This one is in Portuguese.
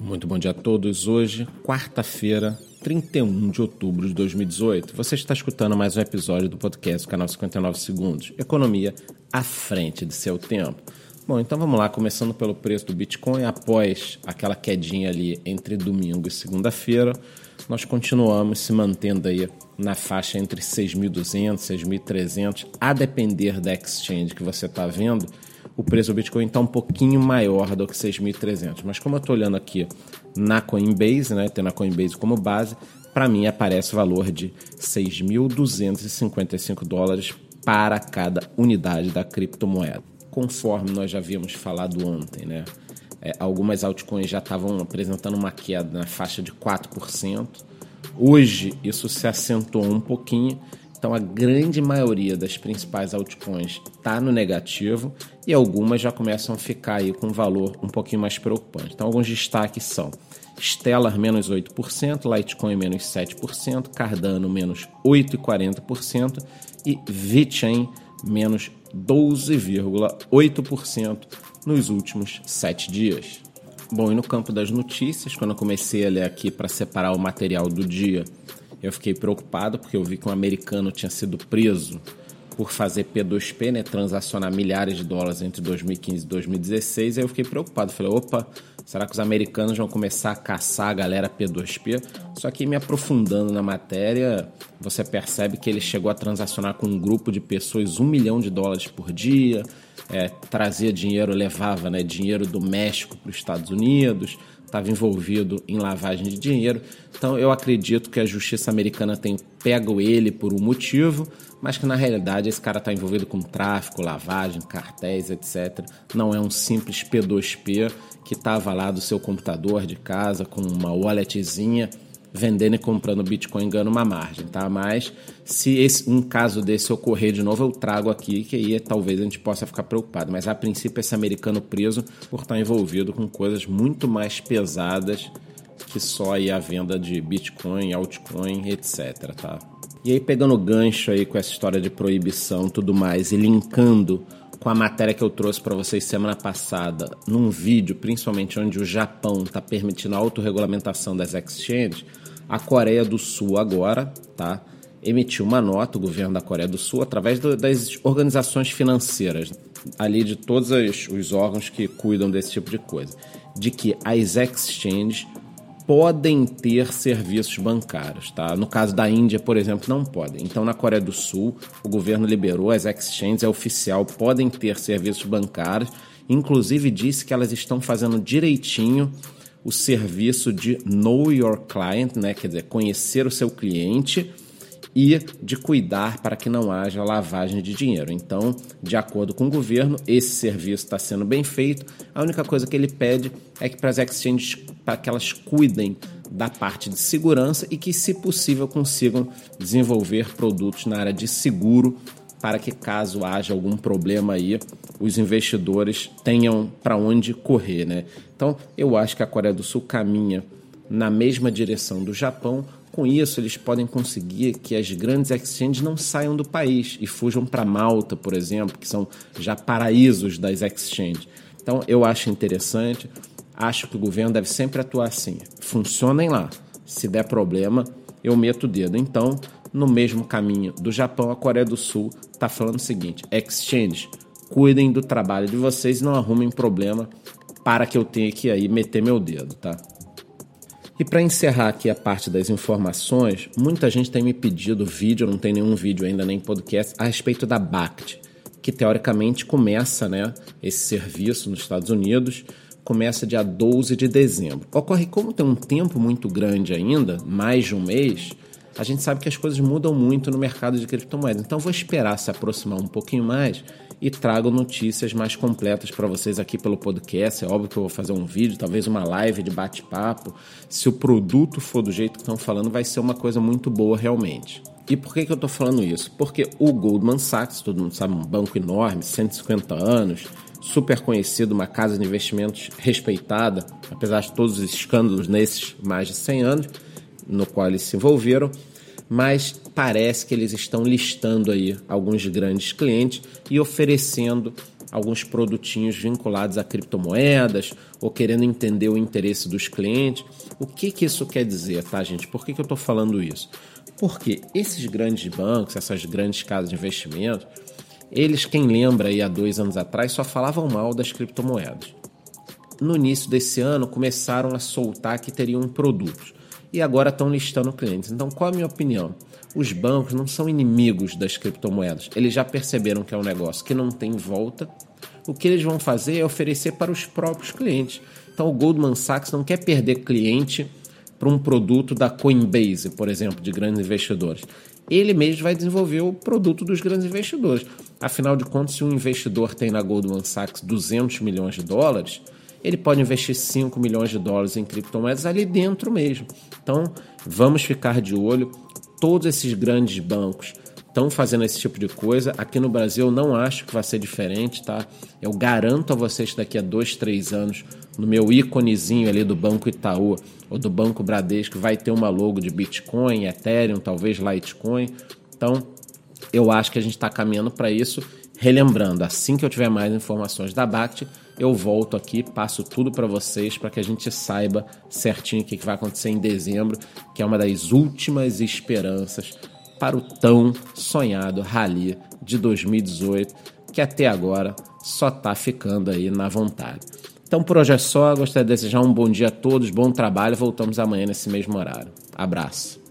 Muito bom dia a todos. Hoje, quarta-feira, 31 de outubro de 2018. Você está escutando mais um episódio do podcast do canal 59 Segundos. Economia à frente de seu tempo. Bom, então vamos lá, começando pelo preço do Bitcoin. Após aquela quedinha ali entre domingo e segunda-feira, nós continuamos se mantendo aí na faixa entre 6.200 e 6.300, a depender da exchange que você está vendo o preço do Bitcoin está um pouquinho maior do que 6.300. Mas como eu estou olhando aqui na Coinbase, né, tendo a Coinbase como base, para mim aparece o valor de 6.255 dólares para cada unidade da criptomoeda. Conforme nós já havíamos falado ontem, né? É, algumas altcoins já estavam apresentando uma queda na faixa de 4%. Hoje isso se acentuou um pouquinho então a grande maioria das principais altcoins está no negativo e algumas já começam a ficar aí com um valor um pouquinho mais preocupante. Então alguns destaques são Stellar menos 8%, Litecoin menos 7%, Cardano menos 8,40% e VeChain menos 12,8% nos últimos sete dias. Bom, e no campo das notícias, quando eu comecei a ler aqui para separar o material do dia, eu fiquei preocupado porque eu vi que um americano tinha sido preso por fazer P2P, né, transacionar milhares de dólares entre 2015 e 2016. Aí eu fiquei preocupado. Falei, opa, será que os americanos vão começar a caçar a galera P2P? Só que me aprofundando na matéria, você percebe que ele chegou a transacionar com um grupo de pessoas um milhão de dólares por dia, é, trazia dinheiro, levava né, dinheiro do México para os Estados Unidos, estava envolvido em lavagem de dinheiro. Então eu acredito que a justiça americana tem pego ele por um motivo, mas que na realidade esse cara está envolvido com tráfico, lavagem, cartéis, etc. Não é um simples P2P que estava lá do seu computador de casa com uma walletzinha vendendo e comprando Bitcoin ganhando uma margem, tá? Mas se esse, um caso desse ocorrer de novo, eu trago aqui que aí talvez a gente possa ficar preocupado. Mas a princípio esse americano preso por estar envolvido com coisas muito mais pesadas que só aí a venda de Bitcoin, altcoin, etc, tá? E aí pegando gancho aí com essa história de proibição tudo mais e linkando com a matéria que eu trouxe para vocês semana passada, num vídeo, principalmente onde o Japão está permitindo a autorregulamentação das exchanges, a Coreia do Sul agora, tá? Emitiu uma nota, o governo da Coreia do Sul, através do, das organizações financeiras, ali de todos os, os órgãos que cuidam desse tipo de coisa, de que as exchanges podem ter serviços bancários, tá? No caso da Índia, por exemplo, não podem. Então, na Coreia do Sul, o governo liberou as exchanges, é oficial, podem ter serviços bancários. Inclusive disse que elas estão fazendo direitinho o serviço de Know Your Client, né? Quer dizer, conhecer o seu cliente e de cuidar para que não haja lavagem de dinheiro. Então, de acordo com o governo, esse serviço está sendo bem feito. A única coisa que ele pede é que para as exchanges, para que elas cuidem da parte de segurança e que, se possível, consigam desenvolver produtos na área de seguro para que caso haja algum problema aí, os investidores tenham para onde correr, né? Então, eu acho que a Coreia do Sul caminha na mesma direção do Japão, com isso, eles podem conseguir que as grandes exchanges não saiam do país e fujam para Malta, por exemplo, que são já paraísos das exchanges. Então, eu acho interessante. Acho que o governo deve sempre atuar assim. Funcionem lá. Se der problema, eu meto o dedo. Então, no mesmo caminho do Japão, a Coreia do Sul está falando o seguinte: exchange, cuidem do trabalho de vocês não arrumem problema para que eu tenha que aí meter meu dedo, tá? E para encerrar aqui a parte das informações, muita gente tem me pedido vídeo, não tem nenhum vídeo ainda nem podcast, a respeito da BACT, que teoricamente começa né, esse serviço nos Estados Unidos, começa dia 12 de dezembro. Ocorre como tem um tempo muito grande ainda, mais de um mês, a gente sabe que as coisas mudam muito no mercado de criptomoedas. Então vou esperar se aproximar um pouquinho mais e trago notícias mais completas para vocês aqui pelo podcast. É óbvio que eu vou fazer um vídeo, talvez uma live de bate-papo. Se o produto for do jeito que estão falando, vai ser uma coisa muito boa realmente. E por que, que eu estou falando isso? Porque o Goldman Sachs, todo mundo sabe, um banco enorme, 150 anos, super conhecido, uma casa de investimentos respeitada, apesar de todos os escândalos nesses mais de 100 anos, no qual eles se envolveram, mas parece que eles estão listando aí alguns grandes clientes e oferecendo alguns produtinhos vinculados a criptomoedas ou querendo entender o interesse dos clientes. O que, que isso quer dizer, tá, gente? Por que, que eu estou falando isso? Porque esses grandes bancos, essas grandes casas de investimento, eles, quem lembra aí há dois anos atrás, só falavam mal das criptomoedas. No início desse ano, começaram a soltar que teriam produtos e agora estão listando clientes. Então, qual a minha opinião? Os bancos não são inimigos das criptomoedas. Eles já perceberam que é um negócio que não tem volta. O que eles vão fazer é oferecer para os próprios clientes. Então, o Goldman Sachs não quer perder cliente para um produto da Coinbase, por exemplo, de grandes investidores. Ele mesmo vai desenvolver o produto dos grandes investidores. Afinal de contas, se um investidor tem na Goldman Sachs 200 milhões de dólares, ele pode investir 5 milhões de dólares em criptomoedas ali dentro mesmo. Então, vamos ficar de olho. Todos esses grandes bancos estão fazendo esse tipo de coisa. Aqui no Brasil, não acho que vai ser diferente, tá? Eu garanto a vocês que daqui a dois, três anos, no meu íconezinho ali do Banco Itaú ou do Banco Bradesco, vai ter uma logo de Bitcoin, Ethereum, talvez Litecoin. Então, eu acho que a gente está caminhando para isso. Relembrando, assim que eu tiver mais informações da BACT, eu volto aqui, passo tudo para vocês para que a gente saiba certinho o que vai acontecer em dezembro, que é uma das últimas esperanças para o tão sonhado Rally de 2018, que até agora só está ficando aí na vontade. Então por hoje é só, gostaria de desejar um bom dia a todos, bom trabalho, voltamos amanhã nesse mesmo horário. Abraço.